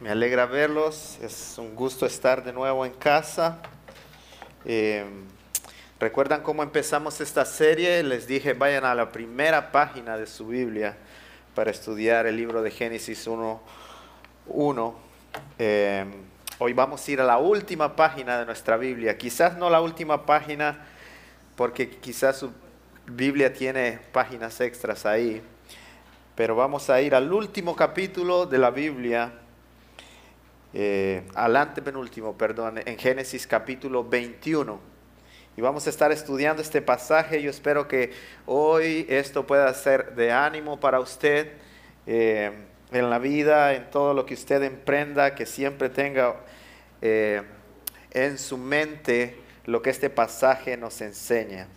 Me alegra verlos, es un gusto estar de nuevo en casa. Eh, ¿Recuerdan cómo empezamos esta serie? Les dije, vayan a la primera página de su Biblia para estudiar el libro de Génesis 1. Eh, hoy vamos a ir a la última página de nuestra Biblia. Quizás no la última página, porque quizás su Biblia tiene páginas extras ahí. Pero vamos a ir al último capítulo de la Biblia eh, al antepenúltimo, perdón, en Génesis capítulo 21. Y vamos a estar estudiando este pasaje. Yo espero que hoy esto pueda ser de ánimo para usted eh, en la vida, en todo lo que usted emprenda, que siempre tenga eh, en su mente lo que este pasaje nos enseña.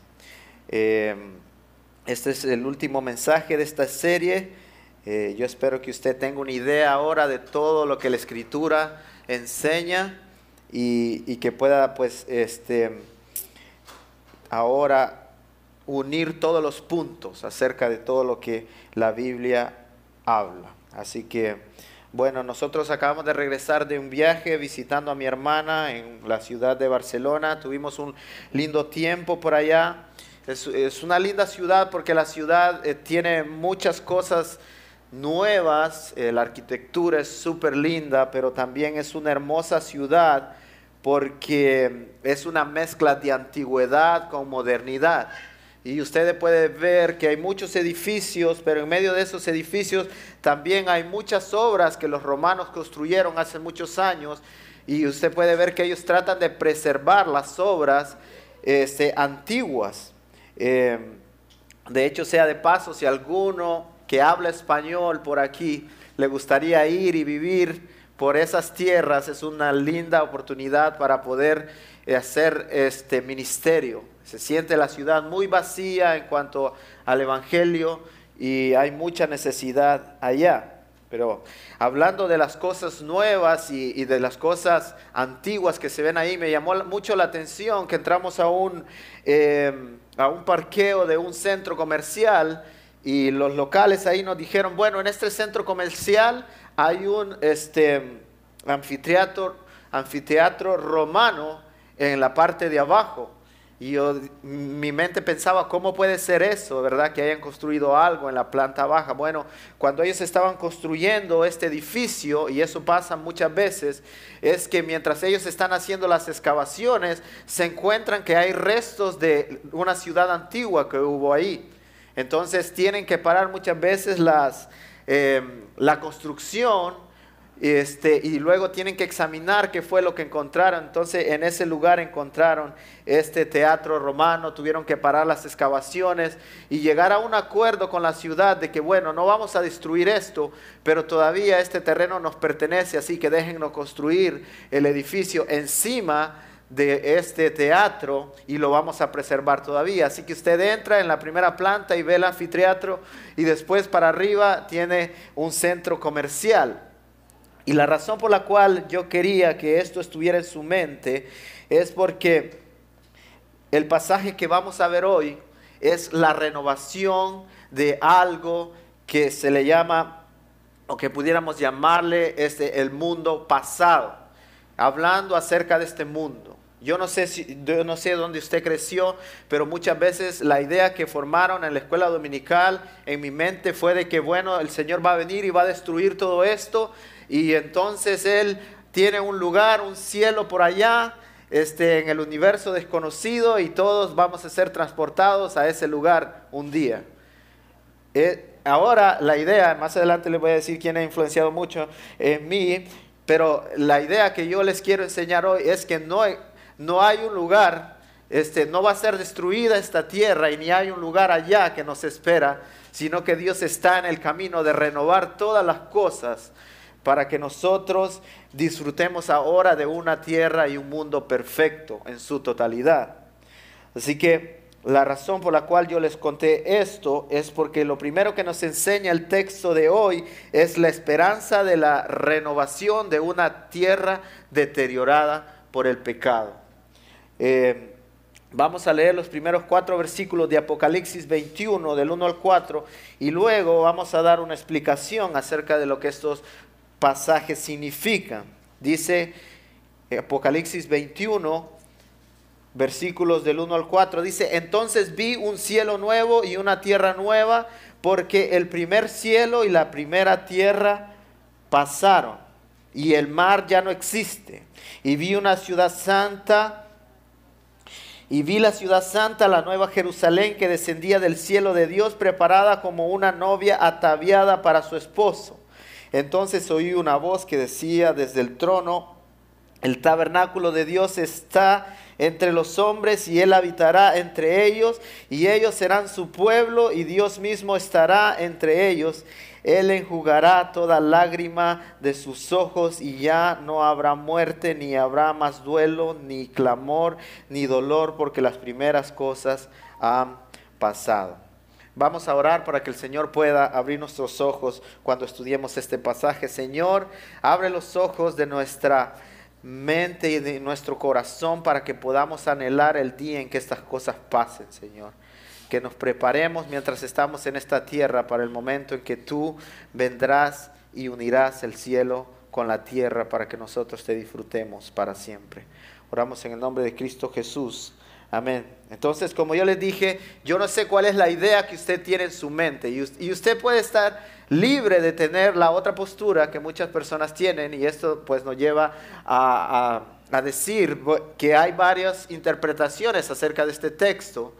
este es el último mensaje de esta serie. Eh, yo espero que usted tenga una idea ahora de todo lo que la escritura enseña y, que pueda pues este, ahora unir todos los puntos acerca de todo lo que la Biblia habla. Así que, bueno, nosotros acabamos de regresar de un viaje visitando a mi hermana en la ciudad de Barcelona. Tuvimos un lindo tiempo por allá. Es, una linda ciudad porque la ciudad eh, tiene muchas cosas nuevas, eh, la arquitectura es súper linda, pero también es una hermosa ciudad porque es una mezcla de antigüedad con modernidad. Y usted puede ver que hay muchos edificios, pero en medio de esos edificios también hay muchas obras que los romanos construyeron hace muchos años. Y usted puede ver que ellos tratan de preservar las obras este, antiguas. Eh, de hecho, sea de paso, si alguno que habla español por aquí le gustaría ir y vivir por esas tierras, es una linda oportunidad para poder eh, hacer este ministerio. Se siente la ciudad muy vacía en cuanto al Evangelio y hay mucha necesidad allá. Pero hablando de las cosas nuevas y, de las cosas antiguas que se ven ahí, me llamó mucho la atención que entramos a un, eh, a un parqueo de un centro comercial y los locales ahí nos dijeron, bueno, en este centro comercial hay un este, anfiteatro, romano en la parte de abajo. Y yo, mi mente pensaba, ¿cómo puede ser eso, verdad? Que hayan construido algo en la planta baja. Bueno, cuando ellos estaban construyendo este edificio, y eso pasa muchas veces, es que mientras ellos están haciendo las excavaciones, se encuentran que hay restos de una ciudad antigua que hubo ahí. Entonces tienen que parar muchas veces eh, la construcción este, y luego tienen que examinar qué fue lo que encontraron. Entonces en ese lugar encontraron este teatro romano, tuvieron que parar las excavaciones y llegar a un acuerdo con la ciudad de que, bueno, no vamos a destruir esto, pero todavía este terreno nos pertenece, así que déjennos construir el edificio encima de este teatro y lo vamos a preservar todavía. Así que usted entra en la primera planta y ve el anfiteatro y después para arriba tiene un centro comercial. Y la razón por la cual yo quería que esto estuviera en su mente es porque el pasaje que vamos a ver hoy es la renovación de algo que se le llama, o que pudiéramos llamarle este, el mundo pasado, hablando acerca de este mundo. Yo no, sé dónde usted creció, pero muchas veces la idea que formaron en la escuela dominical en mi mente fue de que, bueno, el Señor va a venir y va a destruir todo esto y entonces Él tiene un lugar, un cielo por allá, este, en el universo desconocido y todos vamos a ser transportados a ese lugar un día. Eh, ahora la idea, más adelante les voy a decir quién ha influenciado mucho en mí, pero la idea que yo les quiero enseñar hoy es que no no hay un lugar, este, no va a ser destruida esta tierra y ni hay un lugar allá que nos espera, sino que Dios está en el camino de renovar todas las cosas para que nosotros disfrutemos ahora de una tierra y un mundo perfecto en su totalidad. Así que la razón por la cual yo les conté esto es porque lo primero que nos enseña el texto de hoy es la esperanza de la renovación de una tierra deteriorada por el pecado. Eh, vamos a leer los primeros cuatro versículos de Apocalipsis 21, del 1 al 4, y luego vamos a dar una explicación acerca de lo que estos pasajes significan. Dice Apocalipsis 21, versículos del 1 al 4, dice, entonces vi un cielo nuevo y una tierra nueva, porque el primer cielo y la primera tierra pasaron y el mar ya no existe. Y vi una ciudad santa. Y vi la ciudad santa, la nueva Jerusalén, que descendía del cielo de Dios, preparada como una novia ataviada para su esposo. Entonces oí una voz que decía desde el trono, el tabernáculo de Dios está entre los hombres y él habitará entre ellos y ellos serán su pueblo y Dios mismo estará entre ellos. Él enjugará toda lágrima de sus ojos y ya no habrá muerte, ni habrá más duelo, ni clamor, ni dolor, porque las primeras cosas han pasado. Vamos a orar para que el Señor pueda abrir nuestros ojos cuando estudiemos este pasaje. Señor, abre los ojos de nuestra mente y de nuestro corazón para que podamos anhelar el día en que estas cosas pasen, Señor. Que nos preparemos mientras estamos en esta tierra para el momento en que tú vendrás y unirás el cielo con la tierra para que nosotros te disfrutemos para siempre. Oramos en el nombre de Cristo Jesús. Amén. Entonces, como yo les dije, yo no sé cuál es la idea que usted tiene en su mente y usted puede estar libre de tener la otra postura que muchas personas tienen y esto pues nos lleva a, decir que hay varias interpretaciones acerca de este texto,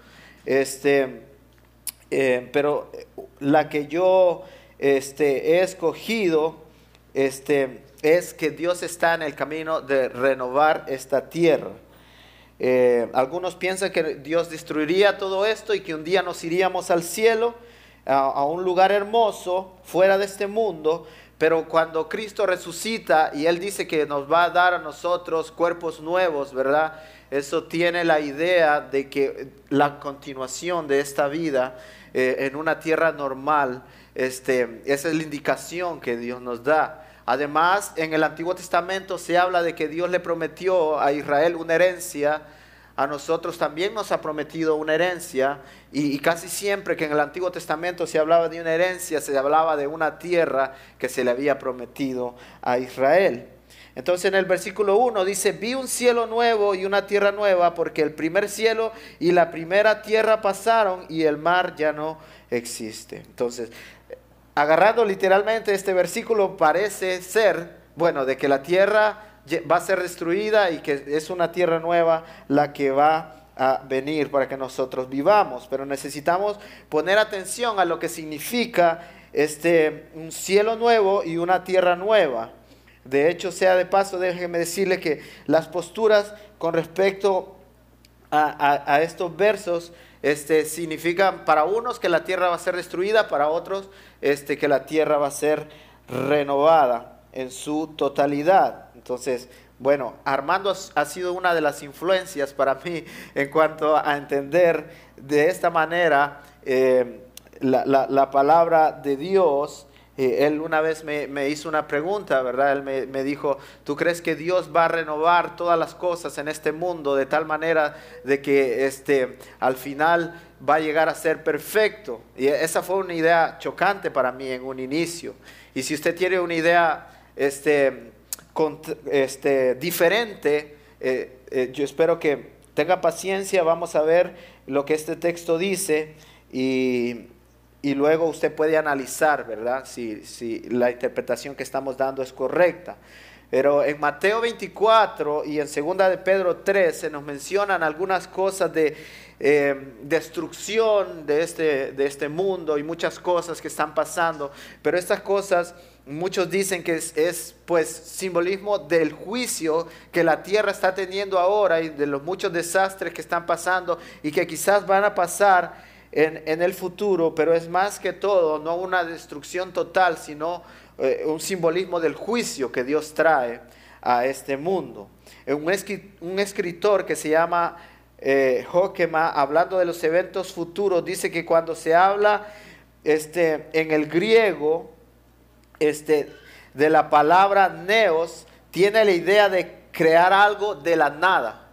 este, eh, pero la que yo este, he escogido este, es que Dios está en el camino de renovar esta tierra. Eh, algunos piensan que Dios destruiría todo esto y que un día nos iríamos al cielo a, un lugar hermoso fuera de este mundo, pero cuando Cristo resucita y Él dice que nos va a dar a nosotros cuerpos nuevos, ¿verdad? Eso tiene la idea de que la continuación de esta vida eh, en una tierra normal, este, esa es la indicación que Dios nos da. Además, en el Antiguo Testamento se habla de que Dios le prometió a Israel una herencia a nosotros también nos ha prometido una herencia y, casi siempre que en el Antiguo Testamento se hablaba de una herencia, se hablaba de una tierra que se le había prometido a Israel. Entonces en el versículo 1 dice, vi un cielo nuevo y una tierra nueva porque el primer cielo y la primera tierra pasaron y el mar ya no existe. Entonces, agarrando literalmente este versículo parece ser, bueno, de que la tierra va a ser destruida y que es una tierra nueva la que va a venir para que nosotros vivamos. Pero necesitamos poner atención a lo que significa este, un cielo nuevo y una tierra nueva. De hecho, sea de paso, déjenme decirle que las posturas con respecto a, estos versos este, significan para unos que la tierra va a ser destruida, para otros este, que la tierra va a ser renovada en su totalidad. Entonces, bueno, Armando ha sido una de las influencias para mí en cuanto a entender de esta manera eh, la, palabra de Dios. Él una vez me, hizo una pregunta, ¿verdad? Él me, dijo, ¿tú crees que Dios va a renovar todas las cosas en este mundo de tal manera de que este, al final va a llegar a ser perfecto? Y esa fue una idea chocante para mí en un inicio. Y si usted tiene una idea este, este, diferente. Eh, eh, yo espero que tenga paciencia, vamos a ver lo que este texto dice y, luego usted puede analizar, ¿verdad? Si, la interpretación que estamos dando es correcta. Pero en Mateo 24 y en segunda de Pedro 3 se nos mencionan algunas cosas de eh, destrucción de este, de este mundo y muchas cosas que están pasando. Pero estas cosas Muchos dicen que es, pues simbolismo del juicio que la tierra está teniendo ahora y de los muchos desastres que están pasando y que quizás van a pasar en, el futuro, pero es más que todo no una destrucción total, sino eh, un simbolismo del juicio que Dios trae a este mundo. Un, escritor que se llama eh, hablando de los eventos futuros, dice que cuando se habla este, en el griego, este, de la palabra neos tiene la idea de crear algo de la nada.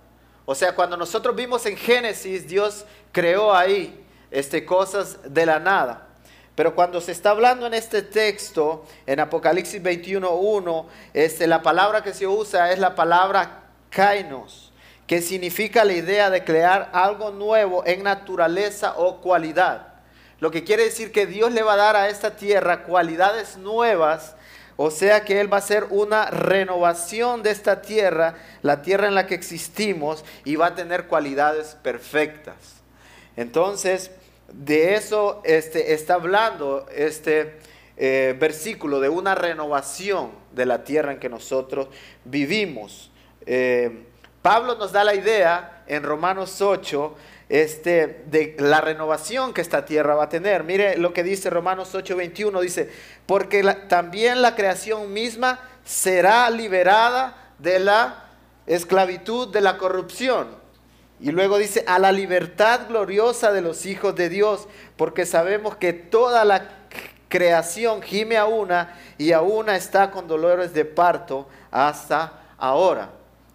O sea, cuando nosotros vimos en Génesis, Dios creó ahí este, cosas de la nada. Pero cuando se está hablando en este texto, en Apocalipsis 21.1, este, la palabra que se usa es la palabra kainos, que significa la idea de crear algo nuevo en naturaleza o cualidad. Lo que quiere decir que Dios le va a dar a esta tierra cualidades nuevas, o sea que Él va a hacer una renovación de esta tierra, la tierra en la que existimos, y va a tener cualidades perfectas. Entonces, de eso este, está hablando este eh, versículo, de una renovación de la tierra en que nosotros vivimos. Eh, Pablo nos da la idea en Romanos 8 este, de la renovación que esta tierra va a tener. Mire lo que dice Romanos 8:21, dice, porque también la creación misma será liberada de la esclavitud, de la corrupción y luego dice, a la libertad gloriosa de los hijos de Dios, porque sabemos que toda la creación gime a una y a una está con dolores de parto hasta ahora.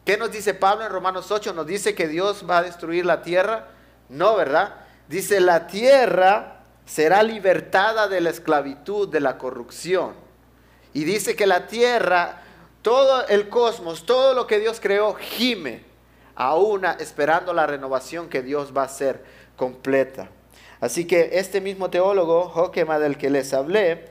¿Qué nos dice Pablo en Romanos 8? ¿Nos dice que Dios va a destruir la tierra? No, ¿verdad? Dice, la tierra será libertada de la esclavitud, de la corrupción. Y dice que la tierra, todo el cosmos, todo lo que Dios creó, gime a una esperando la renovación que Dios va a hacer completa. Así que este mismo teólogo, Joquema, del que les hablé,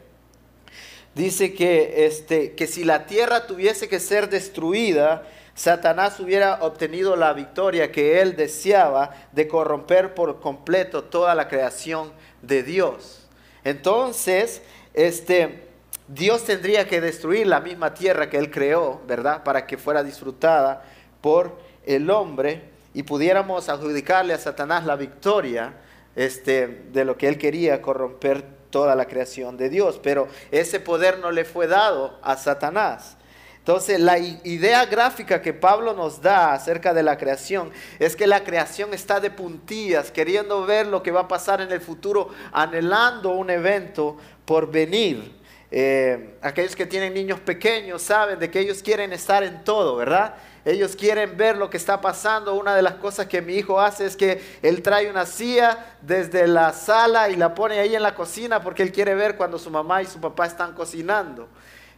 dice que, este, que si la tierra tuviese que ser destruida, Satanás hubiera obtenido la victoria que él deseaba de corromper por completo toda la creación de Dios. Entonces, este, Dios tendría que destruir la misma tierra que él creó, ¿verdad? Para que fuera disfrutada por el hombre y pudiéramos adjudicarle a Satanás la victoria este, de lo que él quería, corromper toda la creación de Dios. Pero ese poder no le fue dado a Satanás. Entonces, la idea gráfica que Pablo nos da acerca de la creación es que la creación está de puntillas, queriendo ver lo que va a pasar en el futuro, anhelando un evento por venir. Eh, aquellos que tienen niños pequeños saben de que ellos quieren estar en todo, ¿verdad? Ellos quieren ver lo que está pasando. Una de las cosas que mi hijo hace es que él trae una silla desde la sala y la pone ahí en la cocina porque él quiere ver cuando su mamá y su papá están cocinando.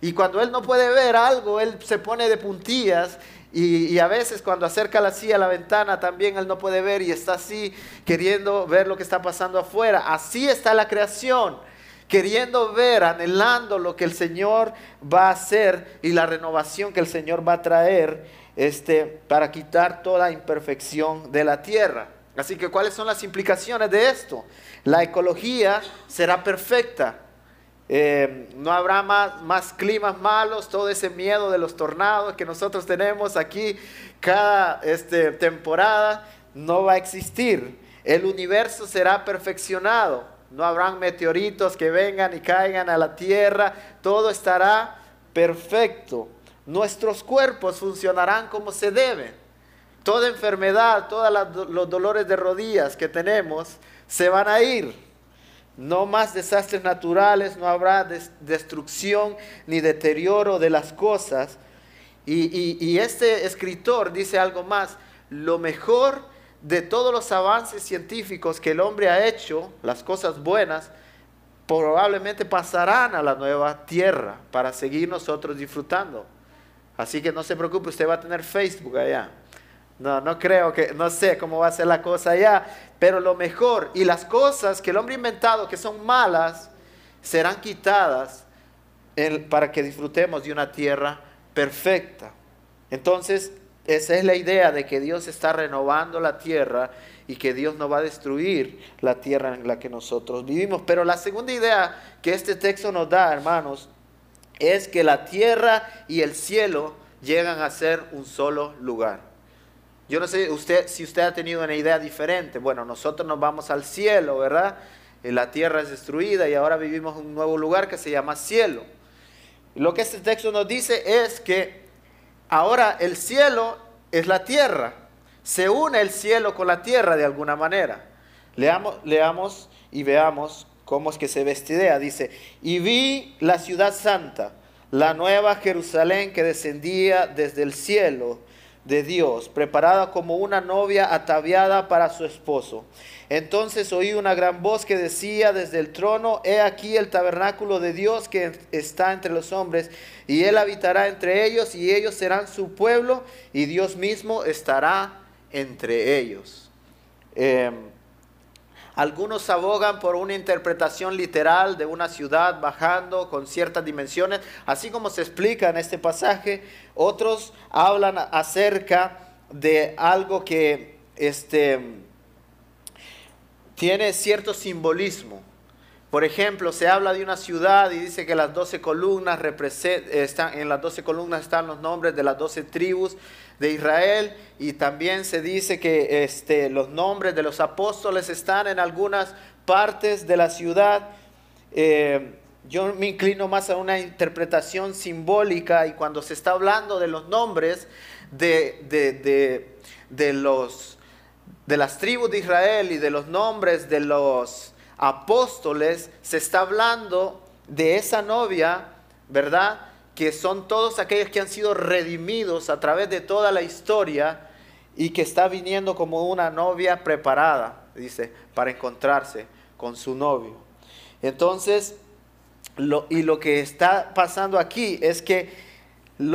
Y cuando él no puede ver algo, él se pone de puntillas y, a veces cuando acerca la silla a la ventana también él no puede ver y está así queriendo ver lo que está pasando afuera. Así está la creación, queriendo ver, anhelando lo que el Señor va a hacer y la renovación que el Señor va a traer este, para quitar toda imperfección de la tierra. Así que, ¿cuáles son las implicaciones de esto? La ecología será perfecta. Eh, no habrá más, más climas malos, todo ese miedo de los tornados que nosotros tenemos aquí cada este, temporada no va a existir. El universo será perfeccionado. No habrán meteoritos que vengan y caigan a la tierra. Todo estará perfecto nuestros cuerpos funcionarán como se deben. Toda enfermedad, todos los dolores de rodillas que tenemos se van a ir. No más desastres naturales, no habrá destrucción ni deterioro de las cosas. Y, y este escritor dice algo más, lo mejor de todos los avances científicos que el hombre ha hecho, las cosas buenas, probablemente pasarán a la nueva tierra para seguir nosotros disfrutando. Así que no se preocupe, usted va a tener Facebook allá. No, no creo que, no sé cómo va a ser la cosa allá, pero lo mejor y las cosas que el hombre inventado que son malas serán quitadas para que disfrutemos de una tierra perfecta. Entonces, esa es la idea de que Dios está renovando la tierra y que Dios no va a destruir la tierra en la que nosotros vivimos. Pero la segunda idea que este texto nos da, hermanos, es que la tierra y el cielo llegan a ser un solo lugar. Yo no sé usted, si usted ha tenido una idea diferente. Bueno, nosotros nos vamos al cielo, ¿verdad? la tierra es destruida y ahora vivimos en un nuevo lugar que se llama cielo. Lo que este texto nos dice es que ahora el cielo es la tierra. Se une el cielo con la tierra de alguna manera. Leamos, leamos y veamos cómo es que se ve esta idea. Dice, y vi la ciudad santa, la nueva Jerusalén que descendía desde el cielo, de Dios, preparada como una novia ataviada para su esposo. Entonces oí una gran voz que decía desde el trono, he aquí el tabernáculo de Dios que está entre los hombres, y él habitará entre ellos, y ellos serán su pueblo, y Dios mismo estará entre ellos. Em, algunos abogan por una interpretación literal de una ciudad bajando con ciertas dimensiones, así como se explica en este pasaje. Otros hablan acerca de algo que este, tiene cierto simbolismo. Por ejemplo, se habla de una ciudad y dice que las 12 columnas están, en las 12 columnas están los nombres de las 12 tribus de Israel y también se dice que este, los nombres de los apóstoles están en algunas partes de la ciudad. Eh, yo me inclino más a una interpretación simbólica y cuando se está hablando de los nombres de, de, los, de las tribus de Israel y de los nombres de los apóstoles, se está hablando de esa novia, ¿verdad? Que son todos aquellos que han sido redimidos a través de toda la historia y que está viniendo como una novia preparada, dice, para encontrarse con su novio. Entonces, y lo que está pasando aquí es que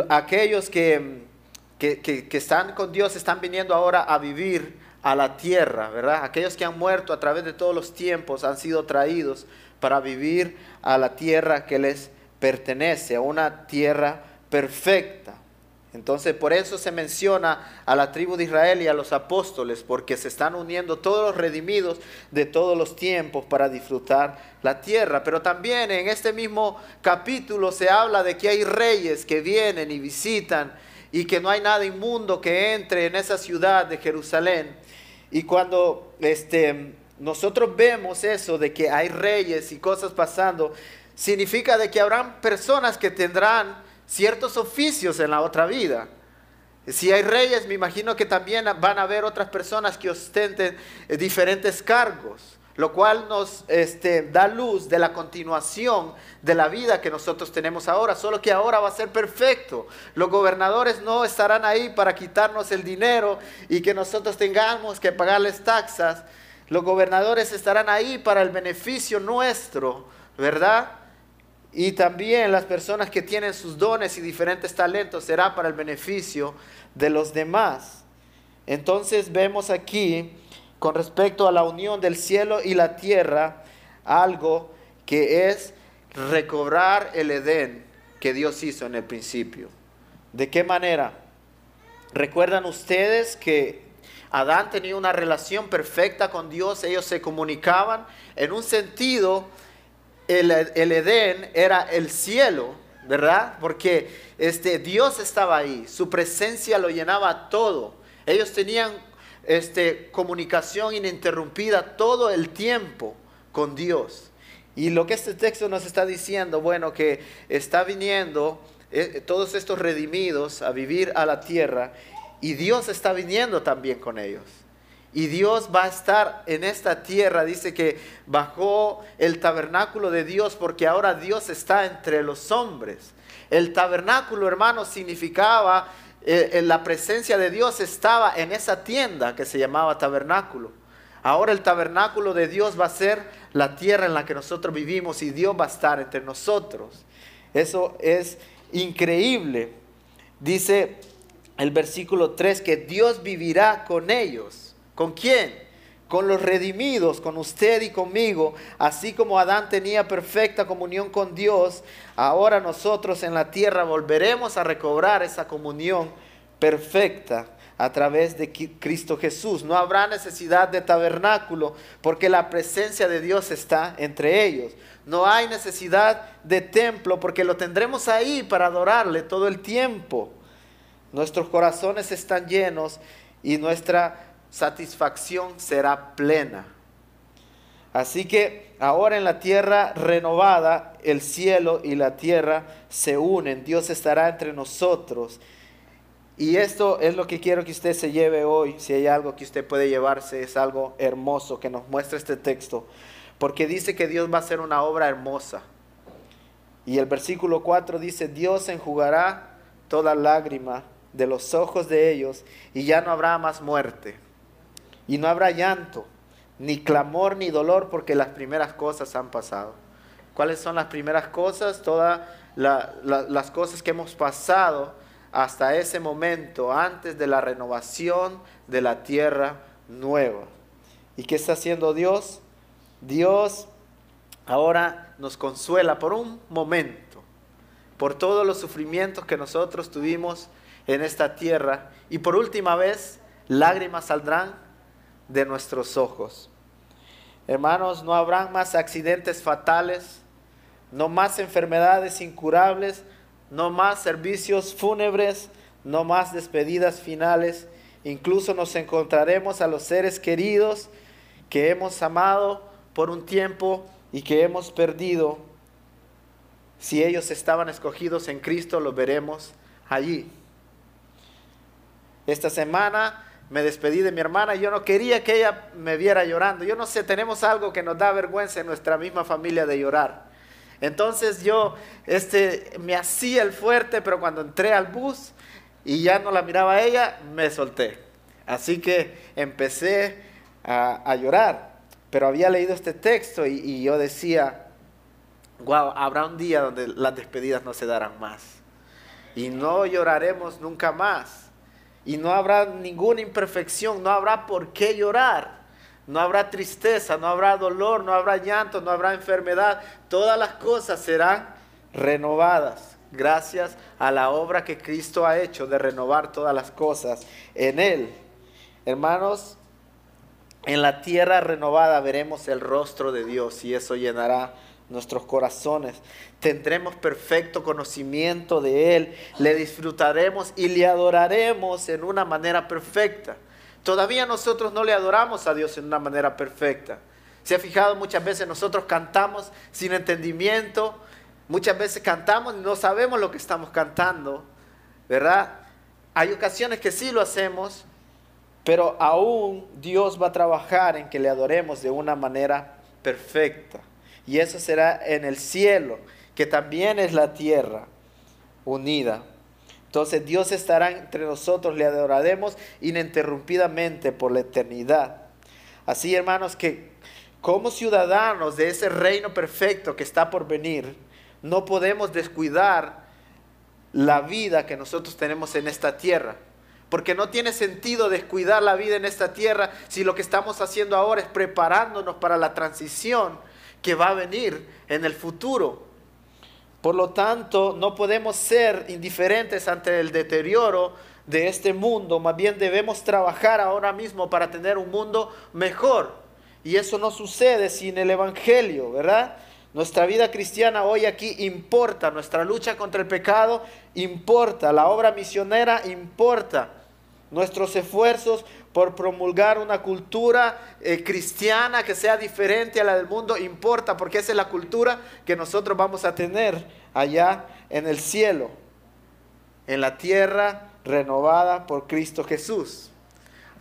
aquellos que, que, que están con Dios están viniendo ahora a vivir a la tierra, ¿verdad? Aquellos que han muerto a través de todos los tiempos han sido traídos para vivir a la tierra que les pertenece, a una tierra perfecta. Entonces por eso se menciona a la tribu de Israel y a los apóstoles, porque se están uniendo todos los redimidos de todos los tiempos para disfrutar la tierra. Pero también en este mismo capítulo se habla de que hay reyes que vienen y visitan y que no hay nada inmundo que entre en esa ciudad de Jerusalén. Y cuando este, nosotros vemos eso de que hay reyes y cosas pasando, significa de que habrán personas que tendrán ciertos oficios en la otra vida. Si hay reyes, me imagino que también van a haber otras personas que ostenten diferentes cargos lo cual nos este, da luz de la continuación de la vida que nosotros tenemos ahora, solo que ahora va a ser perfecto. Los gobernadores no estarán ahí para quitarnos el dinero y que nosotros tengamos que pagarles taxas. Los gobernadores estarán ahí para el beneficio nuestro, ¿verdad? Y también las personas que tienen sus dones y diferentes talentos será para el beneficio de los demás. Entonces vemos aquí con respecto a la unión del cielo y la tierra, algo que es recobrar el Edén que Dios hizo en el principio. ¿De qué manera? ¿Recuerdan ustedes que Adán tenía una relación perfecta con Dios? Ellos se comunicaban. En un sentido, el, Edén era el cielo, ¿verdad? Porque este, Dios estaba ahí, su presencia lo llenaba todo. Ellos tenían este, comunicación ininterrumpida todo el tiempo con Dios. Y lo que este texto nos está diciendo, bueno, que está viniendo eh, todos estos redimidos a vivir a la tierra y Dios está viniendo también con ellos. Y Dios va a estar en esta tierra, dice que bajó el tabernáculo de Dios porque ahora Dios está entre los hombres. El tabernáculo, hermano, significaba eh, la presencia de Dios estaba en esa tienda que se llamaba tabernáculo. Ahora el tabernáculo de Dios va a ser la tierra en la que nosotros vivimos y Dios va a estar entre nosotros. Eso es increíble. Dice el versículo 3 que Dios vivirá con ellos. ¿Con quién? Con los redimidos, con usted y conmigo, así como Adán tenía perfecta comunión con Dios, ahora nosotros en la tierra volveremos a recobrar esa comunión perfecta a través de Cristo Jesús. No habrá necesidad de tabernáculo porque la presencia de Dios está entre ellos. No hay necesidad de templo porque lo tendremos ahí para adorarle todo el tiempo. Nuestros corazones están llenos y nuestra satisfacción será plena. Así que ahora en la tierra renovada, el cielo y la tierra se unen. Dios estará entre nosotros. Y esto es lo que quiero que usted se lleve hoy. Si hay algo que usted puede llevarse, es algo hermoso que nos muestra este texto. Porque dice que Dios va a hacer una obra hermosa. Y el versículo 4 dice, Dios enjugará toda lágrima de los ojos de ellos y ya no habrá más muerte. Y no habrá llanto, ni clamor, ni dolor, porque las primeras cosas han pasado. ¿Cuáles son las primeras cosas? Todas las cosas que hemos pasado hasta ese momento, antes de la renovación de la tierra nueva. ¿Y qué está haciendo Dios? Dios ahora nos consuela por un momento, por todos los sufrimientos que nosotros tuvimos en esta tierra. Y por última vez, lágrimas saldrán de nuestros ojos. Hermanos, no habrán más accidentes fatales, no más enfermedades incurables, no más servicios fúnebres, no más despedidas finales. Incluso nos encontraremos a los seres queridos que hemos amado por un tiempo y que hemos perdido. Si ellos estaban escogidos en Cristo, los veremos allí. Esta semana me despedí de mi hermana y yo no quería que ella me viera llorando. Yo no sé, tenemos algo que nos da vergüenza en nuestra misma familia de llorar. Entonces yo este, me hacía el fuerte, pero cuando entré al bus y ya no la miraba a ella, me solté. Así que empecé a, llorar. Pero había leído este texto y, y yo decía, wow, habrá un día donde las despedidas no se darán más. Y no lloraremos nunca más y no habrá ninguna imperfección, no habrá por qué llorar, no habrá tristeza, no habrá dolor, no habrá llanto, no habrá enfermedad, todas las cosas serán renovadas gracias a la obra que Cristo ha hecho de renovar todas las cosas en Él. Hermanos, en la tierra renovada veremos el rostro de Dios y eso llenará nuestros corazones. Tendremos perfecto conocimiento de Él, le disfrutaremos y le adoraremos en una manera perfecta. Todavía nosotros no le adoramos a Dios en una manera perfecta. Se ha fijado muchas veces nosotros cantamos sin entendimiento, muchas veces cantamos y no sabemos lo que estamos cantando, ¿verdad? Hay ocasiones que sí lo hacemos, pero aún Dios va a trabajar en que le adoremos de una manera perfecta y eso será en el cielo, que también es la tierra unida. Entonces Dios estará entre nosotros, le adoraremos ininterrumpidamente por la eternidad. Así, hermanos, que como ciudadanos de ese reino perfecto que está por venir, no podemos descuidar la vida que nosotros tenemos en esta tierra. Porque no tiene sentido descuidar la vida en esta tierra si lo que estamos haciendo ahora es preparándonos para la transición que va a venir en el futuro. Por lo tanto, no podemos ser indiferentes ante el deterioro de este mundo, más bien debemos trabajar ahora mismo para tener un mundo mejor. Y eso no sucede sin el Evangelio, ¿verdad? Nuestra vida cristiana hoy aquí importa, nuestra lucha contra el pecado importa, la obra misionera importa, nuestros esfuerzos por promulgar una cultura eh, cristiana que sea diferente a la del mundo, importa, porque esa es la cultura que nosotros vamos a tener allá en el cielo, en la tierra renovada por Cristo Jesús.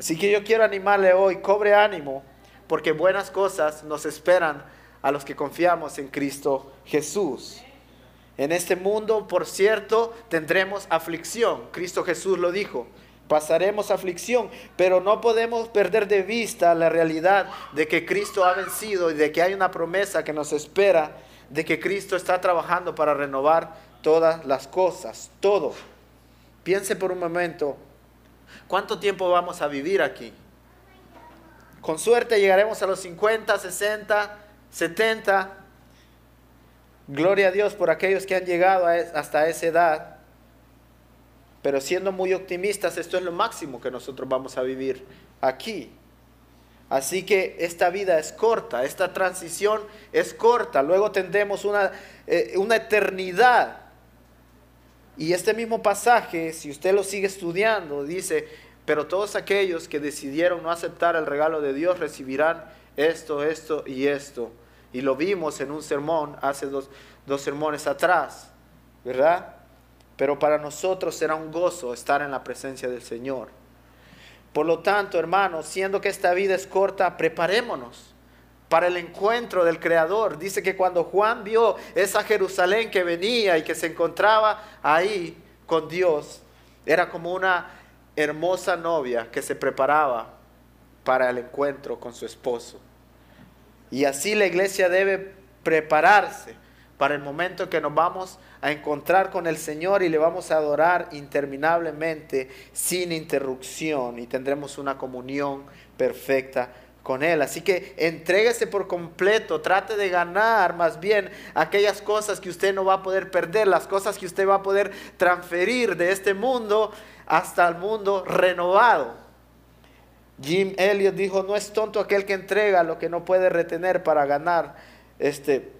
Así que yo quiero animarle hoy, cobre ánimo, porque buenas cosas nos esperan a los que confiamos en Cristo Jesús. En este mundo, por cierto, tendremos aflicción. Cristo Jesús lo dijo pasaremos aflicción, pero no podemos perder de vista la realidad de que Cristo ha vencido y de que hay una promesa que nos espera, de que Cristo está trabajando para renovar todas las cosas, todo. Piense por un momento, ¿cuánto tiempo vamos a vivir aquí? Con suerte llegaremos a los 50, 60, 70. Gloria a Dios por aquellos que han llegado hasta esa edad. Pero siendo muy optimistas, esto es lo máximo que nosotros vamos a vivir aquí. Así que esta vida es corta, esta transición es corta, luego tendremos una, eh, una eternidad. Y este mismo pasaje, si usted lo sigue estudiando, dice, pero todos aquellos que decidieron no aceptar el regalo de Dios recibirán esto, esto y esto. Y lo vimos en un sermón hace dos, dos sermones atrás, ¿verdad? Pero para nosotros será un gozo estar en la presencia del Señor. Por lo tanto, hermanos, siendo que esta vida es corta, preparémonos para el encuentro del Creador. Dice que cuando Juan vio esa Jerusalén que venía y que se encontraba ahí con Dios, Era como una hermosa novia que se preparaba para el encuentro con su esposo. Y así la iglesia debe prepararse para el momento que nos vamos a encontrar con el Señor y le vamos a adorar interminablemente sin interrupción y tendremos una comunión perfecta con Él. Así que entréguese por completo, trate de ganar más bien aquellas cosas que usted no va a poder perder, las cosas que usted va a poder transferir de este mundo hasta el mundo renovado. Jim Elliot dijo, no es tonto aquel que entrega lo que no puede retener para ganar este,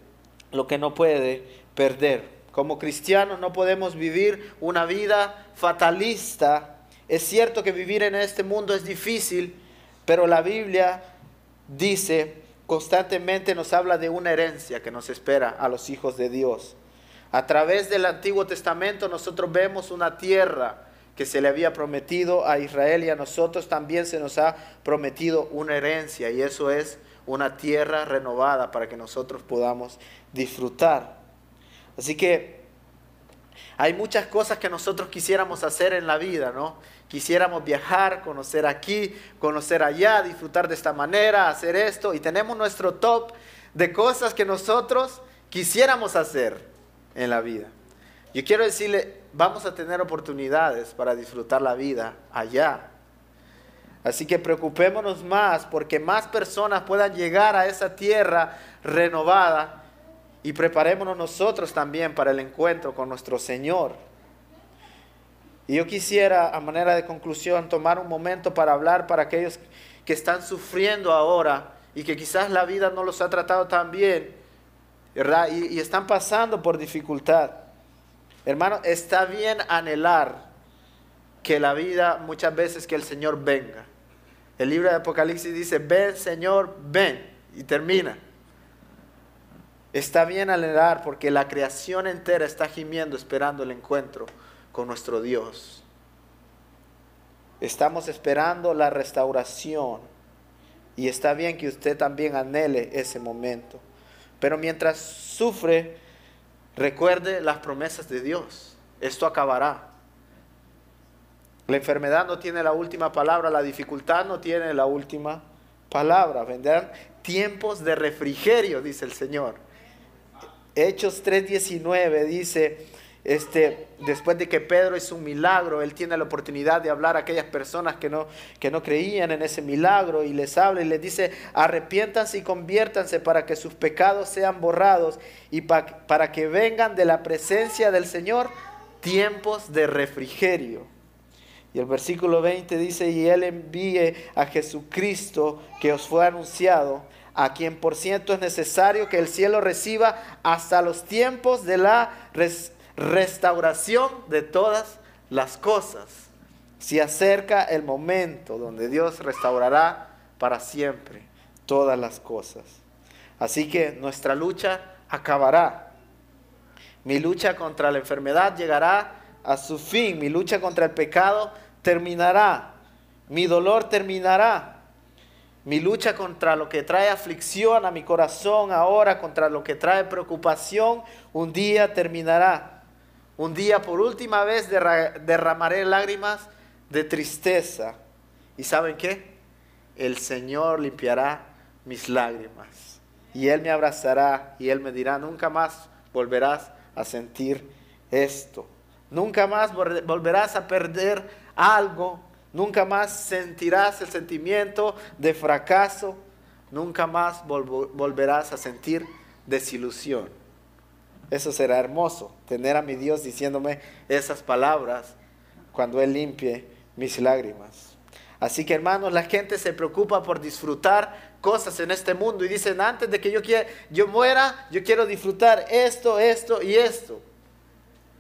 lo que no puede perder. Como cristianos no podemos vivir una vida fatalista. Es cierto que vivir en este mundo es difícil, pero la Biblia dice constantemente nos habla de una herencia que nos espera a los hijos de Dios. A través del Antiguo Testamento nosotros vemos una tierra que se le había prometido a Israel y a nosotros también se nos ha prometido una herencia y eso es una tierra renovada para que nosotros podamos disfrutar. Así que hay muchas cosas que nosotros quisiéramos hacer en la vida, ¿no? Quisiéramos viajar, conocer aquí, conocer allá, disfrutar de esta manera, hacer esto y tenemos nuestro top de cosas que nosotros quisiéramos hacer en la vida. Yo quiero decirle, vamos a tener oportunidades para disfrutar la vida allá. Así que preocupémonos más porque más personas puedan llegar a esa tierra renovada y preparémonos nosotros también para el encuentro con nuestro Señor. Y yo quisiera, a manera de conclusión, tomar un momento para hablar para aquellos que están sufriendo ahora y que quizás la vida no los ha tratado tan bien Y, y están pasando por dificultad. Hermano, está bien anhelar que la vida muchas veces que el Señor venga. El libro de Apocalipsis dice, ven Señor, ven. Y termina. Está bien anhelar porque la creación entera está gimiendo esperando el encuentro con nuestro Dios. Estamos esperando la restauración y está bien que usted también anhele ese momento. Pero mientras sufre, Recuerde las promesas de Dios. Esto acabará. La enfermedad no tiene la última palabra, la dificultad no tiene la última palabra. Vendrán tiempos de refrigerio, dice el Señor. Hechos 3:19 dice, este, después de que Pedro hizo un milagro, él tiene la oportunidad de hablar a aquellas personas que no, que no creían en ese milagro y les habla y les dice, arrepiéntanse y conviértanse para que sus pecados sean borrados y para que vengan de la presencia del Señor tiempos de refrigerio. Y el versículo 20 dice, y él envíe a Jesucristo que os fue anunciado, a quien por cierto es necesario que el cielo reciba hasta los tiempos de la restauración de todas las cosas. Se acerca el momento donde Dios restaurará para siempre todas las cosas. Así que nuestra lucha acabará. Mi lucha contra la enfermedad llegará a su fin. Mi lucha contra el pecado terminará. Mi dolor terminará. Mi lucha contra lo que trae aflicción a mi corazón ahora, contra lo que trae preocupación, un día terminará. Un día por última vez derramaré lágrimas de tristeza. ¿Y saben qué? El Señor limpiará mis lágrimas. Y Él me abrazará y Él me dirá, nunca más volverás a sentir esto. Nunca más volverás a perder algo. Nunca más sentirás el sentimiento de fracaso. Nunca más volverás a sentir desilusión. Eso será hermoso, tener a mi Dios diciéndome esas palabras cuando Él limpie mis lágrimas. Así que hermanos, la gente se preocupa por disfrutar cosas en este mundo y dicen, antes de que yo, yo muera, yo quiero disfrutar esto, esto y esto.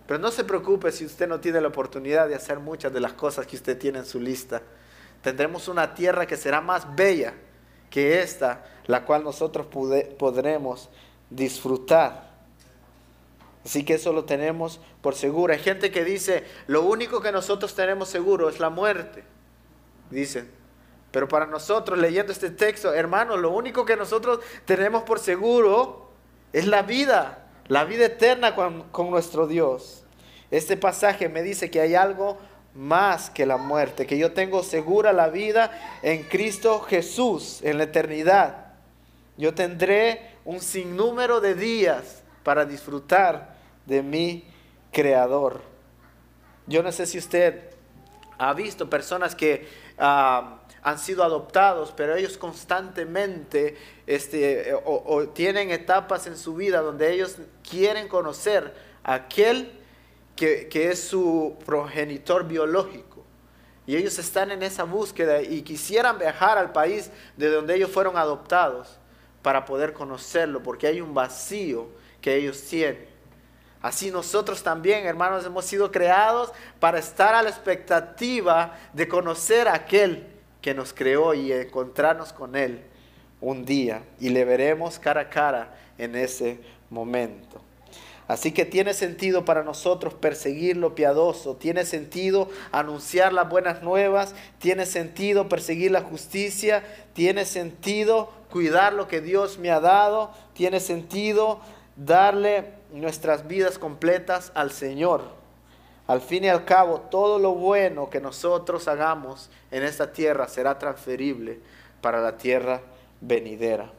Pero no se preocupe si usted no tiene la oportunidad de hacer muchas de las cosas que usted tiene en su lista. Tendremos una tierra que será más bella que esta, la cual nosotros podremos disfrutar. Así que eso lo tenemos por seguro. Hay gente que dice, lo único que nosotros tenemos seguro es la muerte. Dicen. Pero para nosotros, leyendo este texto, hermanos, lo único que nosotros tenemos por seguro es la vida, la vida eterna con, nuestro Dios. Este pasaje me dice que hay algo más que la muerte, que yo tengo segura la vida en Cristo Jesús, en la eternidad. Yo tendré un sinnúmero de días para disfrutar de mi Creador. Yo no sé si usted ha visto personas que ah, han sido adoptados, pero ellos constantemente este, o, tienen etapas en su vida donde ellos quieren conocer a aquel que, que es su progenitor biológico. Y ellos están en esa búsqueda y quisieran viajar al país de donde ellos fueron adoptados para poder conocerlo, porque hay un vacío que ellos tienen. Así nosotros también, hermanos, hemos sido creados para estar a la expectativa de conocer a aquel que nos creó y encontrarnos con Él un día. Y le veremos cara a cara en ese momento. Así que tiene sentido para nosotros perseguir lo piadoso, tiene sentido anunciar las buenas nuevas, tiene sentido perseguir la justicia, tiene sentido cuidar lo que Dios me ha dado, tiene sentido darle nuestras vidas completas al Señor. Al fin y al cabo, todo lo bueno que nosotros hagamos en esta tierra será transferible para la tierra venidera.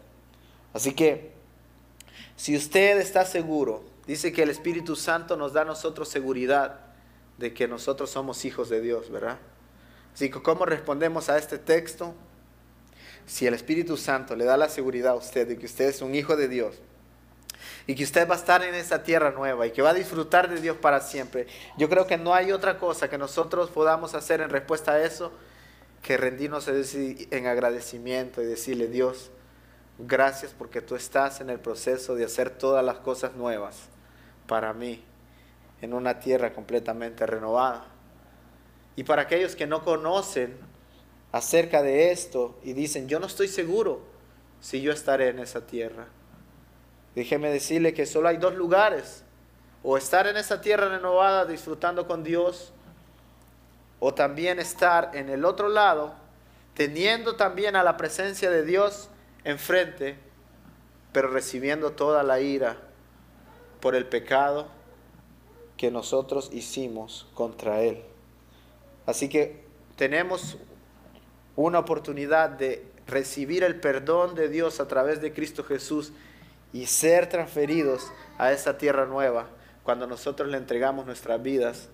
Así que, si usted está seguro, dice que el Espíritu Santo nos da a nosotros seguridad de que nosotros somos hijos de Dios, ¿verdad? Así que, ¿cómo respondemos a este texto? Si el Espíritu Santo le da la seguridad a usted de que usted es un hijo de Dios, y que usted va a estar en esa tierra nueva y que va a disfrutar de Dios para siempre. Yo creo que no hay otra cosa que nosotros podamos hacer en respuesta a eso que rendirnos en agradecimiento y decirle, Dios, gracias porque tú estás en el proceso de hacer todas las cosas nuevas para mí en una tierra completamente renovada. Y para aquellos que no conocen acerca de esto y dicen, yo no estoy seguro si yo estaré en esa tierra. Déjeme decirle que solo hay dos lugares. O estar en esa tierra renovada disfrutando con Dios, o también estar en el otro lado, teniendo también a la presencia de Dios enfrente, pero recibiendo toda la ira por el pecado que nosotros hicimos contra Él. Así que tenemos una oportunidad de recibir el perdón de Dios a través de Cristo Jesús y ser transferidos a esa tierra nueva cuando nosotros le entregamos nuestras vidas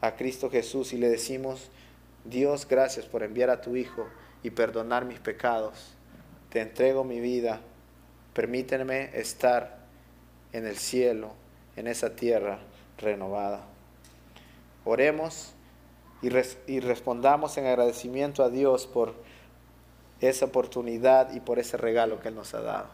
a Cristo Jesús y le decimos, Dios, gracias por enviar a tu Hijo y perdonar mis pecados. Te entrego mi vida. Permíteme estar en el cielo, en esa tierra renovada. Oremos y, y respondamos en agradecimiento a Dios por esa oportunidad y por ese regalo que Él nos ha dado.